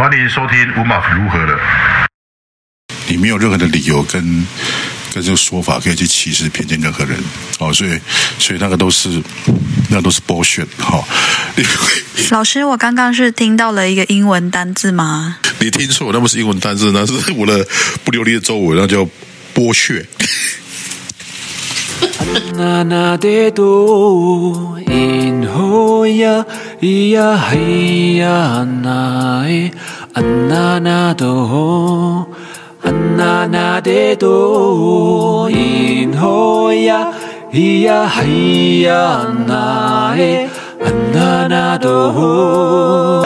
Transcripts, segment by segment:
欢迎收听乌马如何了。你没有任何的理由跟跟这个说法可以去歧视偏见任何人哦，所以所以那个都是那都是 bullshit 哈、老师，我刚刚是听到了一个英文单字吗？你听错，那不是英文单字，那是我的不流利的中文，那叫剥削。Nana de do in hoya ia hiya nai Anana do Anana de do in hoya ia hiya nai Anana do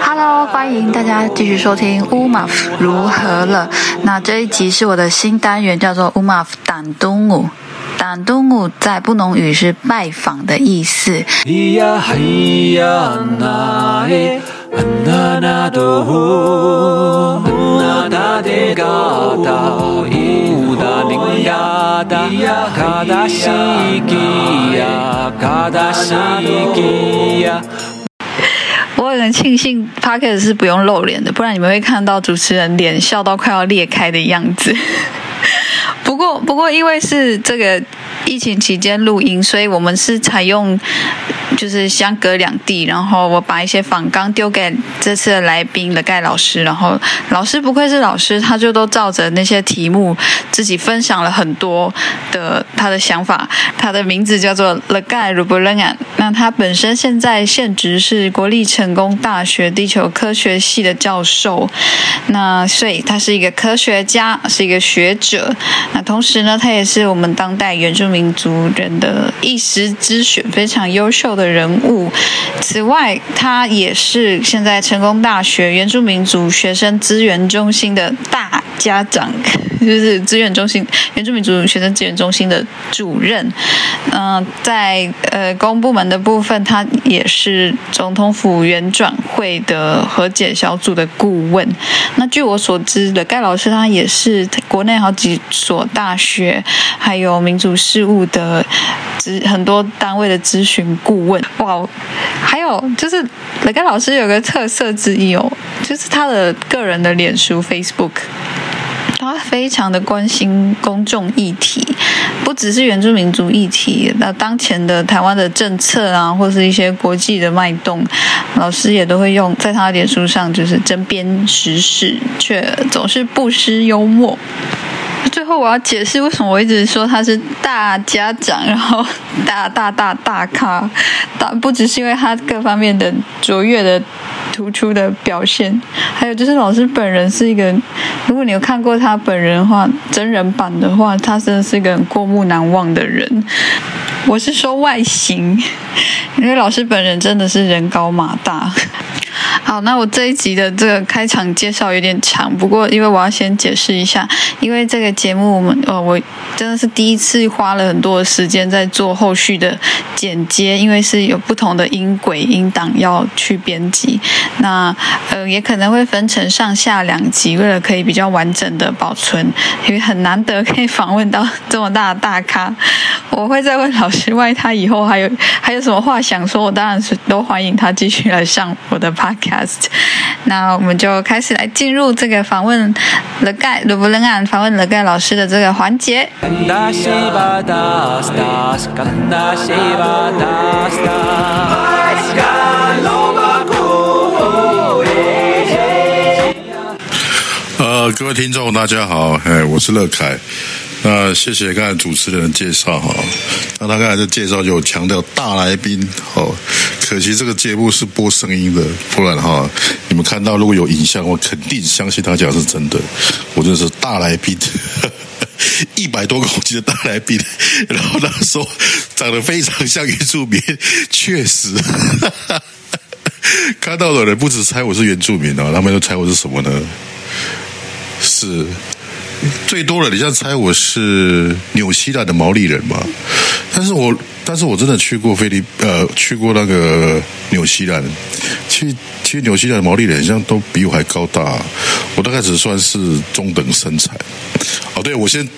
Hello，欢迎大家继续收听乌马夫如何了。那这一集是我的新单元，叫做乌马夫胆东舞。但都姆在布隆语是拜访的意思。我很庆幸 p a r k e r 是不用露脸的，不然你们会看到主持人脸笑到快要裂开的样子。不过，不过因为是这个疫情期间录音，所以我们是采用就是相隔两地，然后我把一些访纲丢给这次的来宾了盖老师，然后老师不愧是老师，他就都照着那些题目自己分享了很多的他的想法。他的名字叫做 l e g a i r u b l n a 那他本身现在现职是国立成功大学地球科学系的教授，那所以他是一个科学家，是一个学者。那同时呢，他也是我们当代原住民族人的一时之选，非常优秀的人物。此外，他也是现在成功大学原住民族学生资源中心的大家长，就是资源中心原住民族学生资源中心的主任。嗯、在呃公部门的部分，他也是总统府原转会的和解小组的顾问。那据我所知的，盖老师他也是国内好几所大学还有民主事务的咨很多单位的咨询顾问。哇，还有就是雷盖老师有个特色之一哦，就是他的个人的脸书 Facebook。他非常的关心公众议题，不只是原住民族议题，那当前的台湾的政策啊，或是一些国际的脉动，老师也都会用在他的脸书上，就是针砭时事，却总是不失幽默。最后我要解释为什么我一直说他是大家长，然后大大大大咖，大不只是因为他各方面的卓越的突出的表现，还有就是老师本人是一个，如果你有看过他本人的话，真人版的话，他真的是一个很过目难忘的人。我是说外形，因为老师本人真的是人高马大。好，那我这一集的这个开场介绍有点长，不过因为我要先解释一下，因为这个节目我们呃我真的是第一次花了很多的时间在做后续的剪接，因为是有不同的音轨音档要去编辑，那呃也可能会分成上下两集，为了可以比较完整的保存，因为很难得可以访问到这么大的大咖，我会再问老师，万一他以后还有还有什么话想说，我当然是都欢迎他继续来上我的 podcast。那我们就开始来进入这个访问了盖鲁布伦安访问了盖老师的这个环节。各位听众，大家好，哎，我是乐凯。那谢谢刚才主持人的介绍哈。那他刚才的介绍就有强调大来宾哦，可惜这个节目是播声音的，不然哈，你们看到如果有影像，我肯定相信他讲是真的。我真的是大来宾。一百多公斤的大来宾，然后他说长得非常像原住民，确实，看到的人不止猜我是原住民哦，他们都猜我是什么呢？是最多的，你像猜我是纽西兰的毛利人嘛？但是我但是我真的去过菲律呃去过那个纽西兰，其实其实纽西兰的毛利人好像都比我还高大，我大概只算是中等身材。哦，对，我先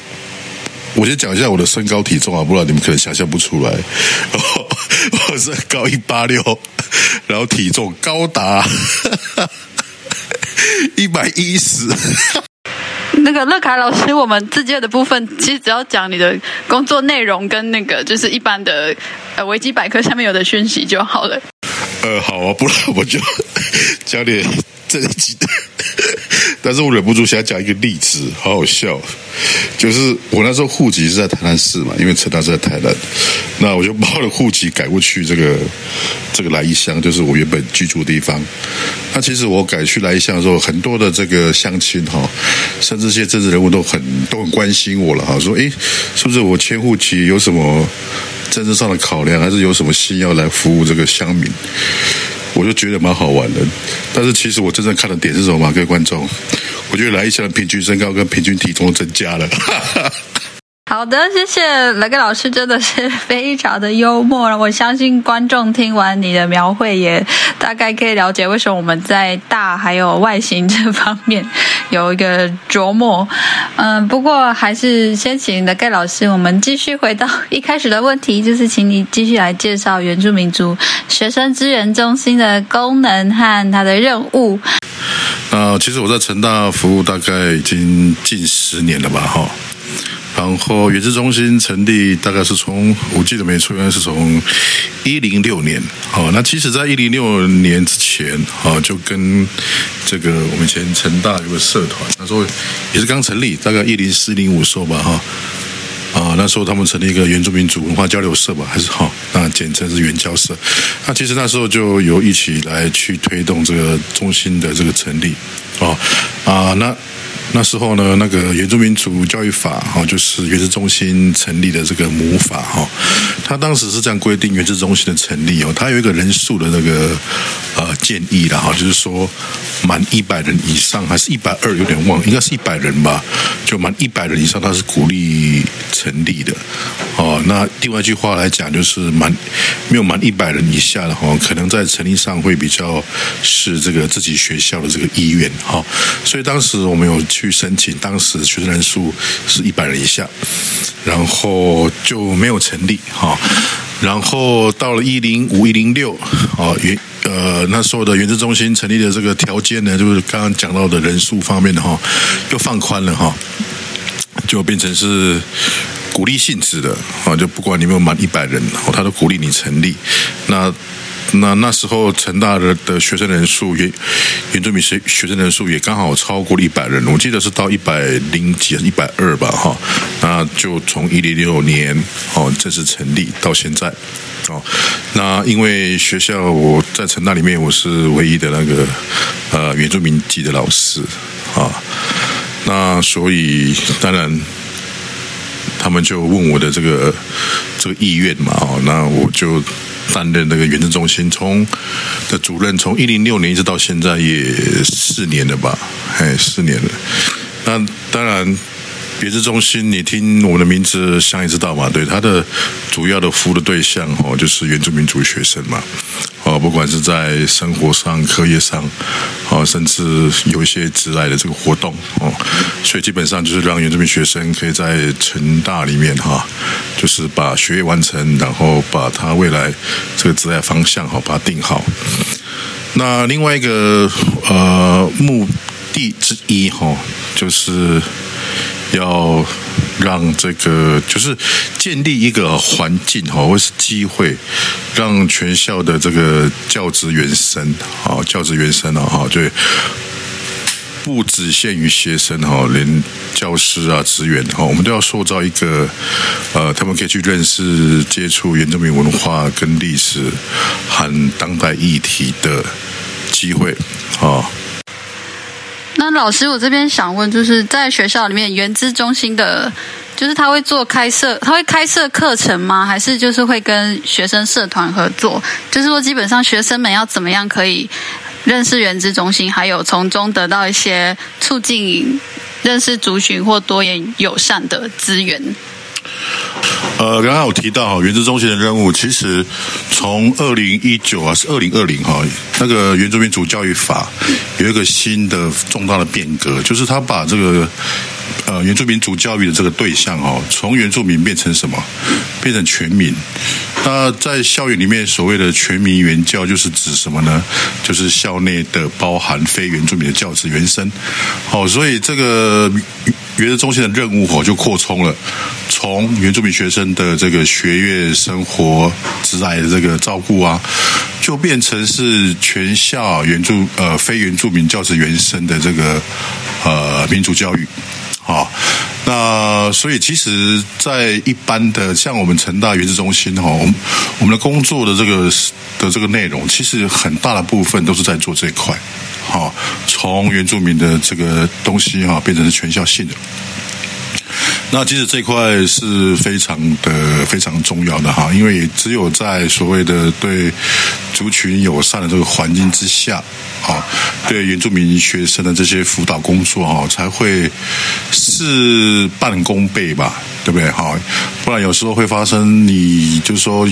我先讲一下我的身高体重啊，不然你们可能想象不出来。我身高一八六，然后体重高达 一百一十。那个乐凯老师，我们自荐的部分其实只要讲你的工作内容跟那个就是一般的呃维基百科下面有的讯息就好了。呃，好啊，不然我就 讲点正经的。但是我忍不住想讲一个例子，好好笑。就是我那时候户籍是在台南市嘛，因为陈大是在台南，那我就把我的户籍改过去这个这个来义乡，就是我原本居住的地方。那其实我改去来义乡的时候，很多的这个乡亲哈，甚至些政治人物都很都很关心我了哈，说诶，是不是我迁户籍有什么政治上的考量，还是有什么心要来服务这个乡民？我就觉得蛮好玩的，但是其实我真正看的点是什么？各位观众，我觉得来一下平均身高跟平均体重增加了。好的，谢谢雷哥老师，真的是非常的幽默。我相信观众听完你的描绘，也大概可以了解为什么我们在大还有外形这方面有一个琢磨。嗯，不过还是先请雷哥老师，我们继续回到一开始的问题，就是请你继续来介绍原住民族学生资源中心的功能和它的任务。那其实我在成大服务大概已经近十年了吧，哈。然后原子中心成立大概是从我记得没错，应该是从一零六年。好，那其实，在一零六年之前，啊，就跟这个我们以前成大有个社团，那时候也是刚成立，大概一零四零五时候吧，哈。啊，那时候他们成立一个原住民族文化交流社吧，还是哈，那简称是原交社。那其实那时候就有一起来去推动这个中心的这个成立，哦，啊，那那时候呢，那个原住民族教育法哈，就是原子中心成立的这个母法哈，他当时是这样规定原子中心的成立哦，他有一个人数的那个呃建议的哈，就是说满一百人以上，还是一百二，有点忘，应该是一百人吧，就满一百人以上，他是鼓励成立的哦。那另外一句话来讲，就是满没有满一百人以下的哈，可能在成立上会比较是这个自己学校的这个意愿哈，所以当时我们有去申请，当时学生人数是一百人以下，然后就没有成立哈。然后到了一零五一零六，哦原呃那时候的原子中心成立的这个条件呢，就是刚刚讲到的人数方面的哈，又放宽了哈，就变成是鼓励性质的啊，就不管你有没有满一百人，哦，他都鼓励你成立。那那那时候成大的的学生人数也原住民学学生人数也刚好超过了一百人，我记得是到一百零几、一百二吧，哈。那就从一零六年哦正式成立到现在，哦。那因为学校我在成大里面我是唯一的那个呃原住民籍的老师啊，那所以当然。他们就问我的这个这个意愿嘛，哦，那我就担任那个原子中心从的主任，从一零六年一直到现在也四年了吧，哎，四年了。那当然，原子中心你听我们的名字，想也知道嘛，对，它的主要的服务的对象哦，就是原住民族学生嘛。哦，不管是在生活上、课业上，哦，甚至有一些之类的这个活动，哦，所以基本上就是让原住民学生可以在成大里面哈，就是把学业完成，然后把他未来这个职业方向哈，把它定好。那另外一个呃目的之一哈，就是要。让这个就是建立一个环境哈，或是机会，让全校的这个教职员生啊，教职员生啊哈，就不只限于学生哈，连教师啊、职员哈，我们都要塑造一个呃，他们可以去认识、接触原住民文化跟历史和当代议题的机会啊。那老师，我这边想问，就是在学校里面，原资中心的，就是他会做开设，他会开设课程吗？还是就是会跟学生社团合作？就是说，基本上学生们要怎么样可以认识原资中心，还有从中得到一些促进认识族群或多元友善的资源？呃，刚刚有提到哈，原子中心的任务，其实从二零一九啊，是二零二零哈，那个原住民族教育法有一个新的重大的变革，就是他把这个呃原住民族教育的这个对象哦，从原住民变成什么？变成全民。那在校园里面，所谓的全民原教就是指什么呢？就是校内的包含非原住民的教职原生。好，所以这个原子中心的任务哦就扩充了，从原住民学生的这个学业生活、职来的这个照顾啊，就变成是全校原住呃非原住民教职原生的这个呃民主教育。好，那所以其实，在一般的像我们成大原子中心哈，我们我们的工作的这个的这个内容，其实很大的部分都是在做这一块。好，从原住民的这个东西哈，变成是全校性的。那其实这块是非常的非常重要的哈，因为只有在所谓的对族群友善的这个环境之下，啊，对原住民学生的这些辅导工作哈，才会事半功倍吧，对不对？哈，不然有时候会发生，你就是说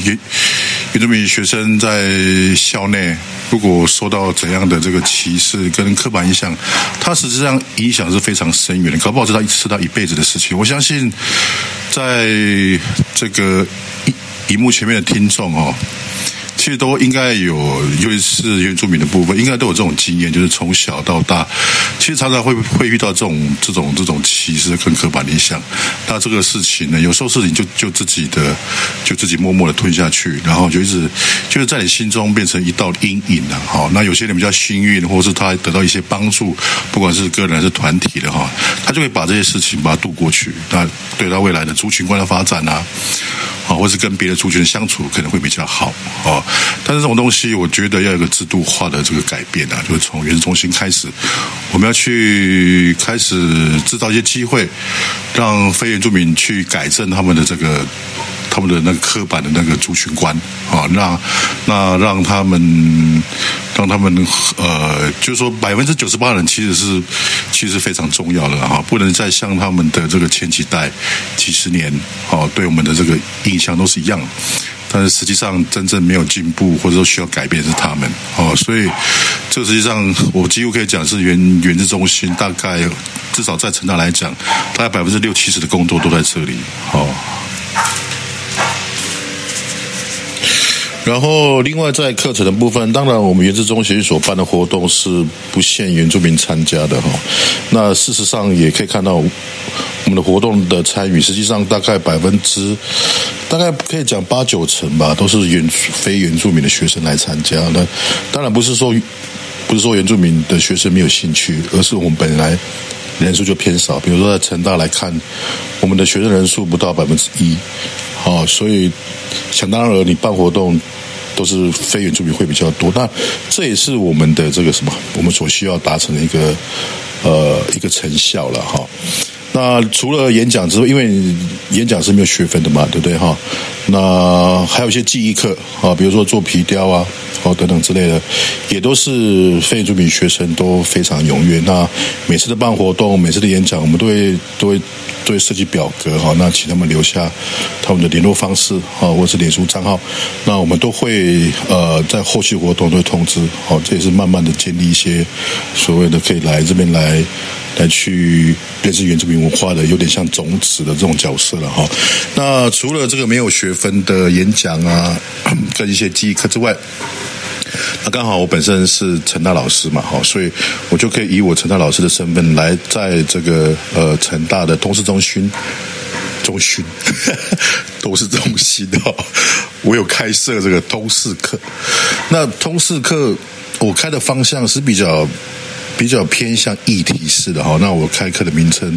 原住民学生在校内如果受到怎样的这个歧视跟刻板印象，他实际上影响是非常深远的，搞不好是他是他一辈子的事情。我相信，在这个荧幕前面的听众哦。其实都应该有，尤其是原住民的部分，应该都有这种经验，就是从小到大，其实常常会会遇到这种这种这种歧视跟刻板印象。那这个事情呢，有时候事情就就自己的就自己默默的吞下去，然后就一直就是在你心中变成一道阴影了。哈，那有些人比较幸运，或者是他得到一些帮助，不管是个人还是团体的哈，他就会把这些事情把它度过去。那对他未来的族群观的发展啊，或是跟别的族群相处，可能会比较好啊。但是这种东西，我觉得要有个制度化的这个改变啊，就是从原子中心开始，我们要去开始制造一些机会，让非原住民去改正他们的这个他们的那个刻板的那个族群观啊，那那让他们让他们呃，就是说百分之九十八人其实是其实非常重要的哈，不能再像他们的这个前几代几十年哦，对我们的这个印象都是一样。但是实际上，真正没有进步或者说需要改变是他们哦，所以这实际上我几乎可以讲是原原子中心，大概至少在成大来讲，大概百分之六七十的工作都在这里哦。然后，另外在课程的部分，当然我们原子中心所办的活动是不限原住民参加的哈。那事实上也可以看到，我们的活动的参与，实际上大概百分之，大概可以讲八九成吧，都是原非原住民的学生来参加。那当然不是说不是说原住民的学生没有兴趣，而是我们本来人数就偏少。比如说在成大来看，我们的学生人数不到百分之一。哦，所以想当然，你办活动都是非原住民会比较多，那这也是我们的这个什么，我们所需要达成的一个呃一个成效了哈。那除了演讲之外，因为演讲是没有学分的嘛，对不对哈？那还有一些记忆课啊，比如说做皮雕啊，哦等等之类的，也都是非原住民学生都非常踊跃。那每次的办活动，每次的演讲，我们都会都会都会设计表格哈，那请他们留下他们的联络方式啊，或是脸书账号，那我们都会呃在后续活动都会通知，好，这也是慢慢的建立一些所谓的可以来这边来。来去认识原住民文化的，有点像种子的这种角色了哈。那除了这个没有学分的演讲啊，跟一些记忆课之外，那刚好我本身是陈大老师嘛，哈，所以我就可以以我陈大老师的身份来在这个呃成大的通识中心中心 都是中心哦，我有开设这个通识课。那通识课我开的方向是比较。比较偏向议题式的哈，那我开课的名称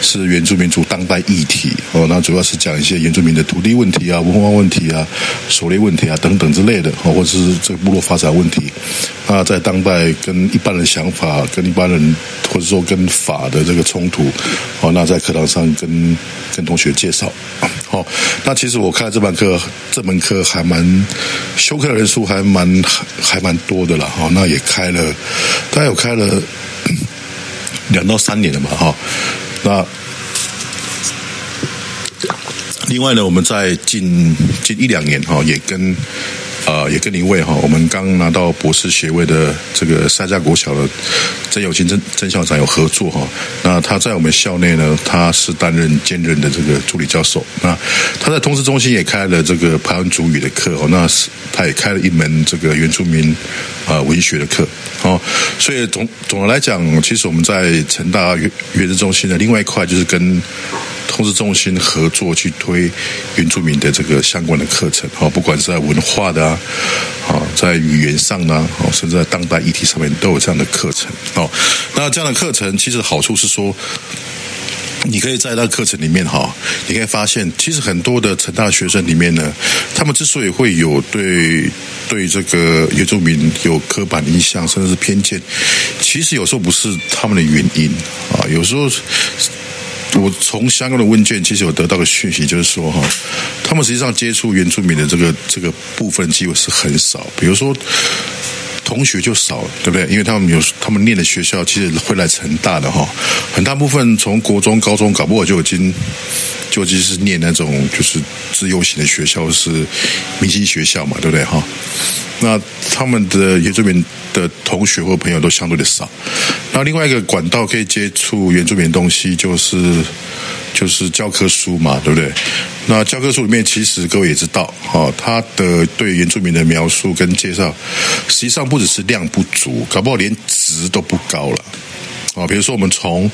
是原住民族当代议题哦，那主要是讲一些原住民的土地问题啊、文化问题啊、狩猎问题啊等等之类的哦，或者是这个部落发展问题。那在当代跟一般人想法、跟一般人或者说跟法的这个冲突哦，那在课堂上跟跟同学介绍。好，那其实我开这门课，这门课还蛮修课人数还蛮还蛮多的了哈，那也开了，大概有开了。两到三年了嘛，哈。那另外呢，我们在近近一两年哈，也跟呃，也跟一位哈，我们刚拿到博士学位的这个三家国小的曾友金曾曾校长有合作哈。那他在我们校内呢，他是担任兼任的这个助理教授。那他在通识中心也开了这个排湾主语的课哦，那是他也开了一门这个原住民啊文学的课哦。所以总总的来讲，其实我们在成大原原子中心的另外一块就是跟通知中心合作去推原住民的这个相关的课程哦，不管是在文化的啊，啊，在语言上呢，哦，甚至在当代议题上面都有这样的课程哦。那这样的课程其实好处是说。你可以在那个课程里面哈，你可以发现，其实很多的成大学生里面呢，他们之所以会有对对这个原住民有刻板印象，甚至是偏见，其实有时候不是他们的原因啊，有时候。我从相关的问卷，其实有得到个讯息，就是说哈，他们实际上接触原住民的这个这个部分机会是很少，比如说。同学就少了，对不对？因为他们有他们念的学校，其实会来成大的哈，很大部分从国中、高中搞不好就已经尤其是念那种就是自由型的学校，是明星学校嘛，对不对哈？那他们的原住民的同学或朋友都相对的少。那另外一个管道可以接触原住民的东西，就是就是教科书嘛，对不对？那教科书里面，其实各位也知道，哈，他的对原住民的描述跟介绍，实际上不只是量不足，搞不好连值都不高了，啊，比如说我们从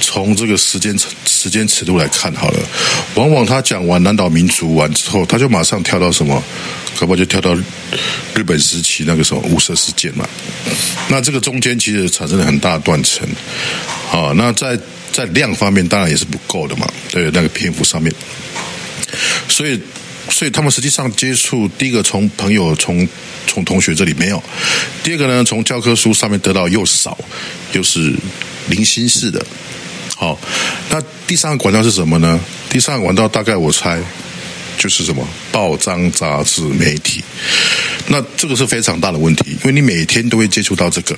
从这个时间时间尺度来看好了，往往他讲完南岛民族完之后，他就马上跳到什么，搞不就跳到日本时期那个什么雾社事件嘛，那这个中间其实产生了很大的断层，啊，那在在量方面当然也是不够的嘛，对那个篇幅上面。所以，所以他们实际上接触第一个从朋友、从从同学这里没有；第二个呢，从教科书上面得到又少，又是零星式的。好，那第三个管道是什么呢？第三个管道大概我猜就是什么报章、杂志、媒体。那这个是非常大的问题，因为你每天都会接触到这个，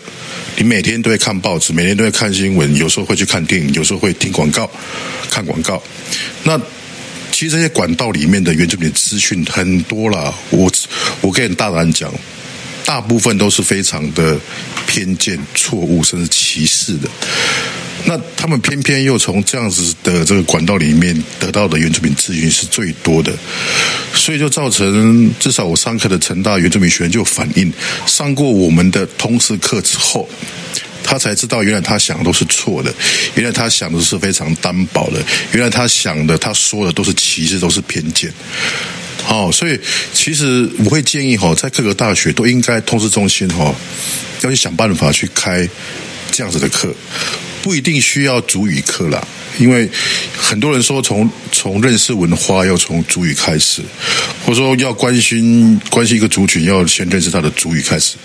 你每天都会看报纸，每天都会看新闻，有时候会去看电影，有时候会听广告、看广告。那其实这些管道里面的原住民资讯很多了，我我可以大胆讲，大部分都是非常的偏见、错误，甚至歧视的。那他们偏偏又从这样子的这个管道里面得到的原住民资讯是最多的，所以就造成至少我上课的成大原住民学员就反映，上过我们的通识课之后。他才知道，原来他想的都是错的，原来他想的是非常单薄的，原来他想的、他说的都是歧视，都是偏见。好，所以其实我会建议哈，在各个大学都应该通知中心哈，要去想办法去开这样子的课，不一定需要主语课啦，因为很多人说从从认识文化要从主语开始，或者说要关心关心一个族群要先认识他的主语开始。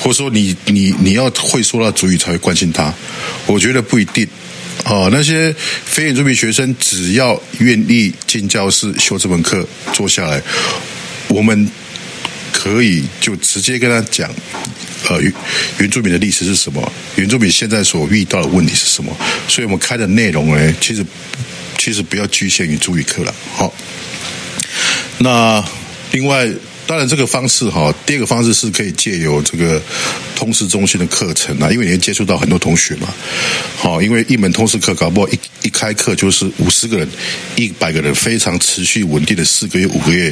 或者说你你你要会说到主语才会关心他，我觉得不一定。哦，那些非原住民学生只要愿意进教室修这门课，坐下来，我们可以就直接跟他讲，呃，原住民的历史是什么，原住民现在所遇到的问题是什么。所以我们开的内容呢，其实其实不要局限于主语课了。好，那另外。当然，这个方式哈，第二个方式是可以借由这个通识中心的课程啊，因为你会接触到很多同学嘛。好，因为一门通识课搞不好一一开课就是五十个人、一百个人，非常持续稳定的四个月、五个月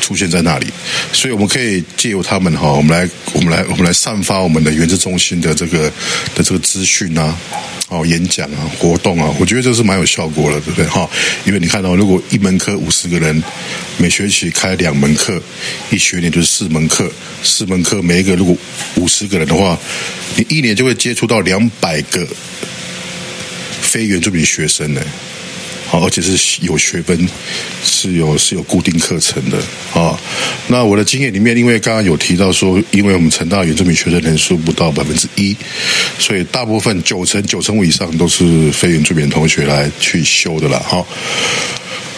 出现在那里，所以我们可以借由他们哈，我们来、我们来、我们来散发我们的原子中心的这个的这个资讯啊。哦，演讲啊，活动啊，我觉得这是蛮有效果的，对不对？哈，因为你看到，如果一门课五十个人，每学期开两门课，一学年就是四门课，四门课每一个如果五十个人的话，你一年就会接触到两百个非原住民学生呢。好，而且是有学分，是有是有固定课程的啊。那我的经验里面，因为刚刚有提到说，因为我们成大原住民学生人数不到百分之一，所以大部分九成九成五以上都是非原住民同学来去修的了。哈，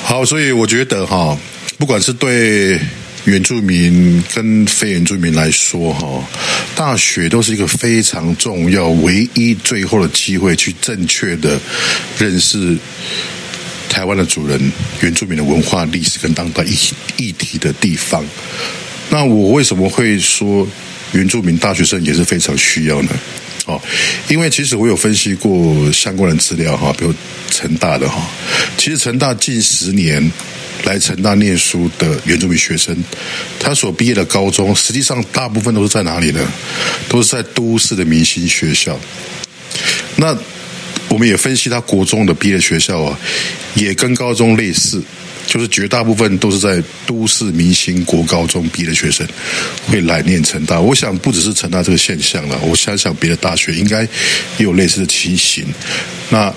好，所以我觉得哈，不管是对原住民跟非原住民来说，哈，大学都是一个非常重要、唯一最后的机会，去正确的认识。台湾的主人、原住民的文化历史跟当代议议题的地方，那我为什么会说原住民大学生也是非常需要呢？哦，因为其实我有分析过相关的资料哈，比如成大的哈，其实成大近十年来成大念书的原住民学生，他所毕业的高中，实际上大部分都是在哪里呢？都是在都市的明星学校。那我们也分析他国中的毕业学校啊，也跟高中类似，就是绝大部分都是在都市明星国高中毕业的学生会来念成大。我想不只是成大这个现象了，我想想别的大学应该也有类似的情形。那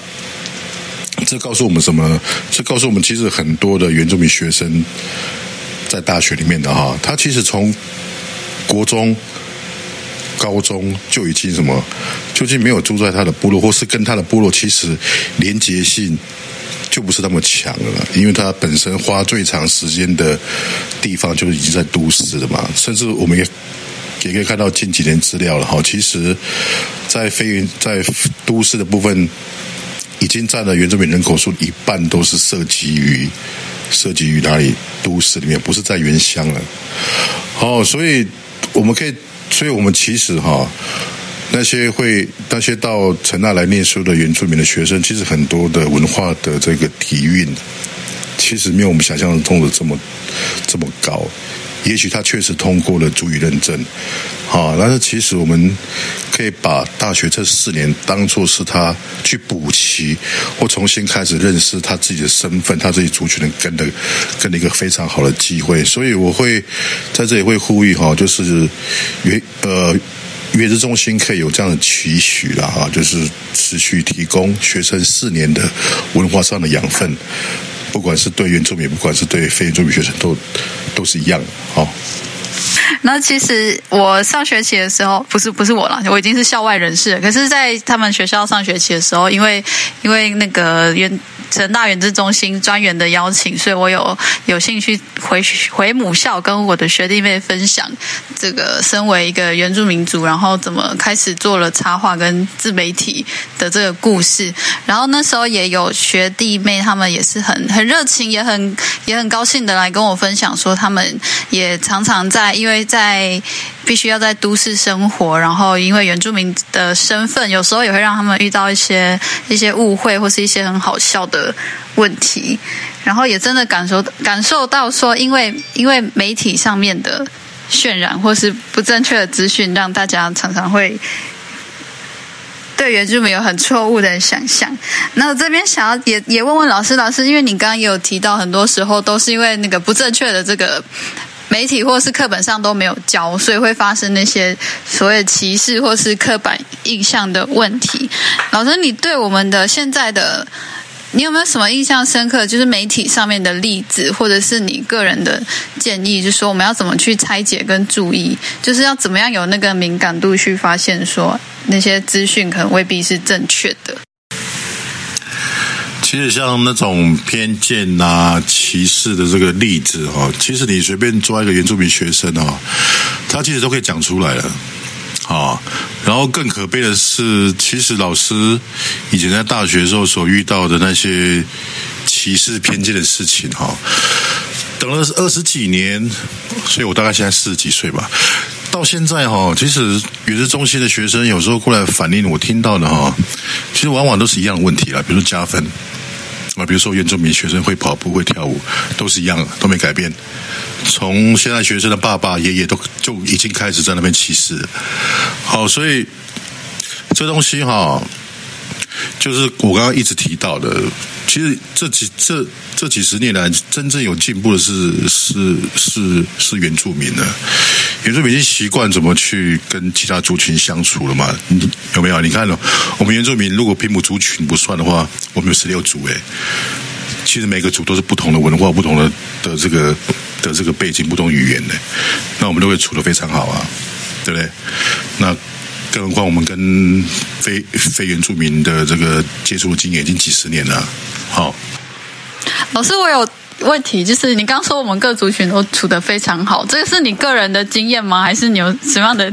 这告诉我们什么？这告诉我们，其实很多的原住民学生在大学里面的哈，他其实从国中。高中就已经什么，究竟没有住在他的部落，或是跟他的部落其实连结性就不是那么强了，因为他本身花最长时间的地方就是已经在都市了嘛。甚至我们也也可以看到近几年资料了哈，其实，在非原在都市的部分，已经占了原住民人口数一半都是涉及于涉及于哪里都市里面，不是在原乡了。好，所以我们可以。所以，我们其实哈，那些会那些到成大来念书的原住民的学生，其实很多的文化的这个底蕴，其实没有我们想象中的这么这么高。也许他确实通过了主语认证，好，但是其实我们可以把大学这四年当做是他去补齐或重新开始认识他自己的身份，他自己族群的根的根的一个非常好的机会。所以我会在这里会呼吁哈，就是原呃原子中心可以有这样的期许了哈，就是持续提供学生四年的文化上的养分。不管是对原住民，不管是对非原住民学生，都都是一样的。好，那其实我上学期的时候，不是不是我了，我已经是校外人士。可是，在他们学校上学期的时候，因为因为那个原。成大原子中心专员的邀请，所以我有有兴趣回回母校，跟我的学弟妹分享这个身为一个原住民族，然后怎么开始做了插画跟自媒体的这个故事。然后那时候也有学弟妹，他们也是很很热情，也很也很高兴的来跟我分享，说他们也常常在因为在。必须要在都市生活，然后因为原住民的身份，有时候也会让他们遇到一些一些误会，或是一些很好笑的问题。然后也真的感受感受到说，因为因为媒体上面的渲染或是不正确的资讯，让大家常常会对原住民有很错误的想象。那我这边想要也也问问老师，老师，因为你刚刚也有提到，很多时候都是因为那个不正确的这个。媒体或是课本上都没有教，所以会发生那些所谓歧视或是刻板印象的问题。老师，你对我们的现在的，你有没有什么印象深刻？就是媒体上面的例子，或者是你个人的建议，就是说我们要怎么去拆解跟注意，就是要怎么样有那个敏感度去发现说那些资讯可能未必是正确的。其实像那种偏见呐、歧视的这个例子哈，其实你随便抓一个原住民学生啊，他其实都可以讲出来了啊。然后更可悲的是，其实老师以前在大学时候所遇到的那些歧视偏见的事情哈，等了二十几年，所以我大概现在四十几岁吧。到现在哈，其实语言中心的学生有时候过来反映我听到的哈，其实往往都是一样的问题啦，比如说加分。啊，比如说原住民学生会跑步、会跳舞，都是一样的，都没改变。从现在学生的爸爸、爷爷都就已经开始在那边歧视。好，所以这东西哈。就是我刚刚一直提到的，其实这几这这几十年来，真正有进步的是是是是原住民的，原住民已经习惯怎么去跟其他族群相处了嘛？有没有？你看了我们原住民，如果拼不族群不算的话，我们有十六族诶。其实每个族都是不同的文化、不同的的这个的这个背景、不同语言的，那我们都会处的非常好啊，对不对？那。更何况我们跟非非原住民的这个接触经验已经几十年了。好，老师，我有问题，就是你刚说我们各族群都处得非常好，这个是你个人的经验吗？还是你有什么样的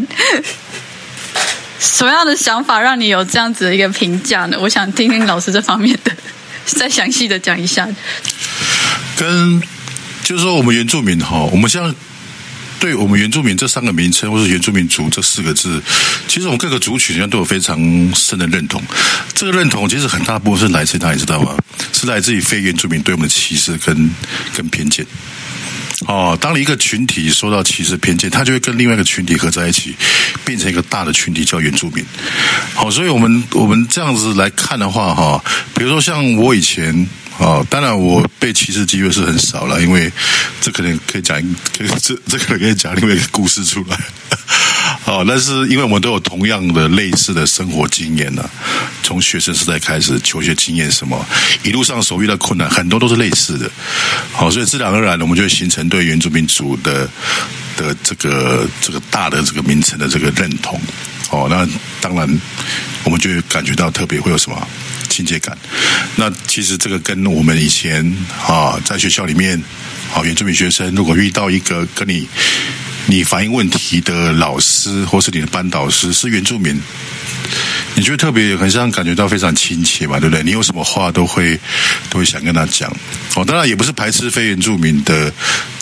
什么样的想法，让你有这样子的一个评价呢？我想听听老师这方面的，再详细的讲一下。跟就是说，我们原住民哈，我们像对我们原住民这三个名称，或是原住民族这四个字，其实我们各个族群都有非常深的认同。这个认同其实很大部分是来自哪里，知道吗？是来自于非原住民对我们的歧视跟跟偏见。哦，当一个群体受到歧视偏见，他就会跟另外一个群体合在一起，变成一个大的群体，叫原住民。好，所以我们我们这样子来看的话，哈，比如说像我以前。哦，当然我被歧视机会是很少了，因为这可能可以讲，可 以这这可能可以讲另外一个故事出来。好，但是因为我们都有同样的类似的生活经验呢，从学生时代开始，求学经验什么，一路上所遇到困难很多都是类似的。好，所以自然而然的，我们就会形成对原住民族的的这个这个大的这个名称的这个认同。哦，那当然，我们就感觉到特别会有什么亲切感。那其实这个跟我们以前啊，在学校里面，啊，原住民学生如果遇到一个跟你你反映问题的老师，或是你的班导师是原住民，你觉得特别很像感觉到非常亲切嘛，对不对？你有什么话都会都会想跟他讲。哦，当然也不是排斥非原住民的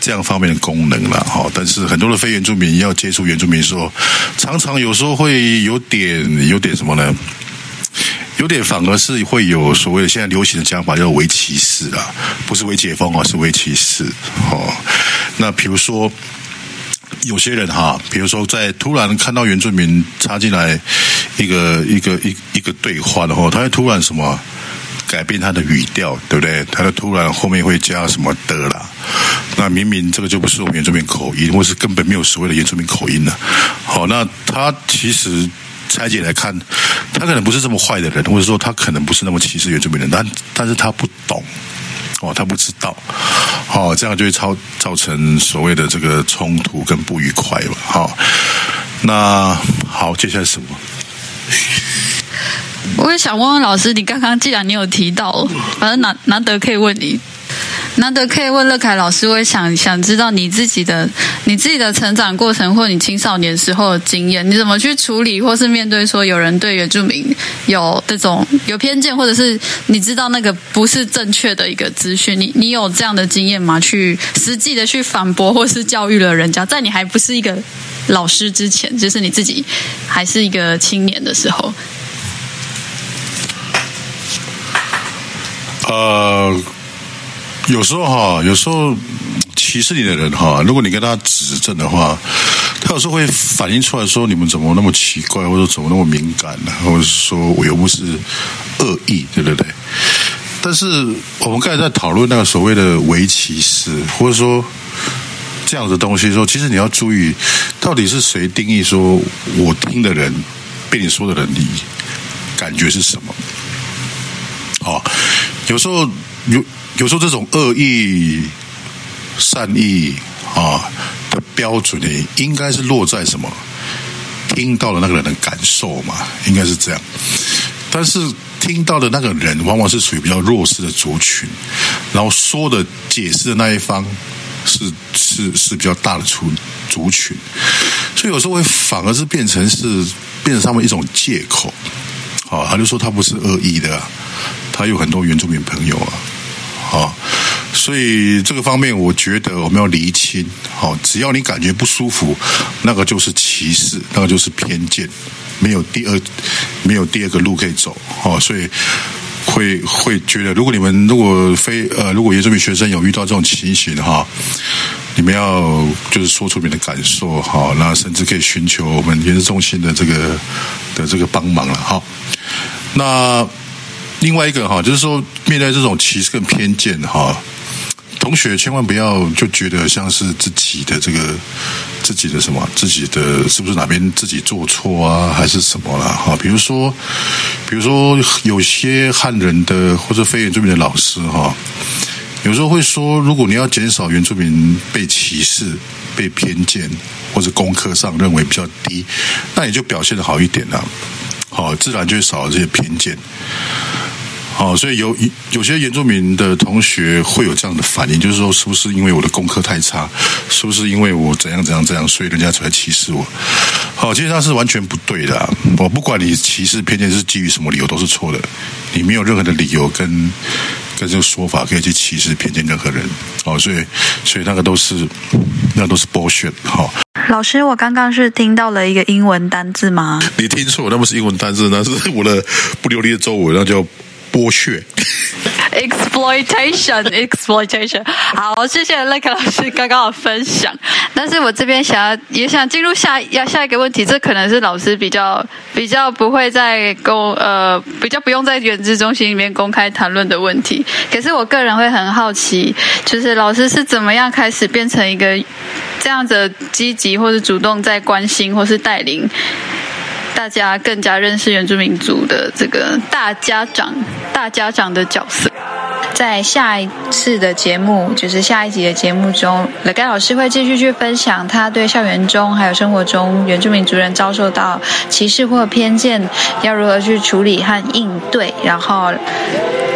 这样方面的功能了，哈。但是很多的非原住民要接触原住民，说常常有时候会有点有点什么呢？有点反而是会有所谓的现在流行的讲法叫围歧视啊，不是围解封啊，是围歧视哦。那比如说有些人哈，比如说在突然看到原住民插进来一个一个一一个对话的话，他会突然什么改变他的语调，对不对？他的突然后面会加什么的啦。那明明这个就不是我们原住民口音，或是根本没有所谓的原住民口音的。好，那他其实。拆解来看，他可能不是这么坏的人，或者说他可能不是那么歧视原住民人，但但是他不懂，哦，他不知道，哦，这样就会造造成所谓的这个冲突跟不愉快吧，好，那好，接下来什么？我也想问问老师，你刚刚既然你有提到，反正难难得可以问你。难得可以问乐凯老师，我也想想知道你自己的你自己的成长过程，或你青少年时候的经验，你怎么去处理，或是面对说有人对原住民有这种有偏见，或者是你知道那个不是正确的一个资讯，你你有这样的经验吗？去实际的去反驳，或是教育了人家，在你还不是一个老师之前，就是你自己还是一个青年的时候。呃。有时候哈，有时候歧视你的人哈，如果你跟他指正的话，他有时候会反映出来说你们怎么那么奇怪，或者怎么那么敏感呢？或者说我又不是恶意，对不对？但是我们刚才在讨论那个所谓的围歧视，或者说这样的东西，说其实你要注意，到底是谁定义说我听的人被你说的人，你感觉是什么？哦，有时候有。有时候这种恶意、善意啊的标准呢，应该是落在什么？听到的那个人的感受嘛，应该是这样。但是听到的那个人，往往是属于比较弱势的族群，然后说的、解释的那一方是是是比较大的族族群，所以有时候会反而是变成是变成他们一种借口。啊，他就说他不是恶意的，他有很多原住民朋友啊。好，所以这个方面，我觉得我们要厘清。好，只要你感觉不舒服，那个就是歧视，那个就是偏见，没有第二，没有第二个路可以走。好，所以会会觉得，如果你们如果非呃，如果有这名学生有遇到这种情形哈，你们要就是说出你的感受，好，那甚至可以寻求我们原子中心的这个的这个帮忙了。好，那。另外一个哈，就是说，面对这种歧视跟偏见哈，同学千万不要就觉得像是自己的这个自己的什么，自己的是不是哪边自己做错啊，还是什么了哈？比如说，比如说有些汉人的或者非原住民的老师哈，有时候会说，如果你要减少原住民被歧视、被偏见，或者功课上认为比较低，那你就表现的好一点了，好，自然就会少了这些偏见。哦，所以有有些原住民的同学会有这样的反应，就是说，是不是因为我的功课太差，是不是因为我怎样怎样怎样，所以人家才会歧视我？好，其实那是完全不对的。我不管你歧视偏见是基于什么理由，都是错的。你没有任何的理由跟跟这个说法可以去歧视偏见任何人。哦，所以所以那个都是那都是 bullshit 哈、老师，我刚刚是听到了一个英文单字吗？你听错，那不是英文单字，那是我的不流利的中文，那叫剥削。exploitation exploitation。好，谢谢赖克老师刚刚的分享。但是我这边想要也想进入下要下一个问题，这可能是老师比较比较不会在公呃比较不用在原子中心里面公开谈论的问题。可是我个人会很好奇，就是老师是怎么样开始变成一个这样子积极或者主动在关心或是带领。大家更加认识原住民族的这个大家长、大家长的角色。在下一次的节目，就是下一集的节目中，乐盖老师会继续去分享他对校园中还有生活中原住民族人遭受到歧视或偏见，要如何去处理和应对。然后，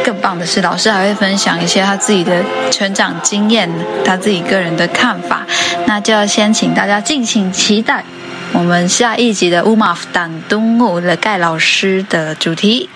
更棒的是，老师还会分享一些他自己的成长经验，他自己个人的看法。那就要先请大家敬请期待。我们下一集的乌马夫党东木的盖老师的主题。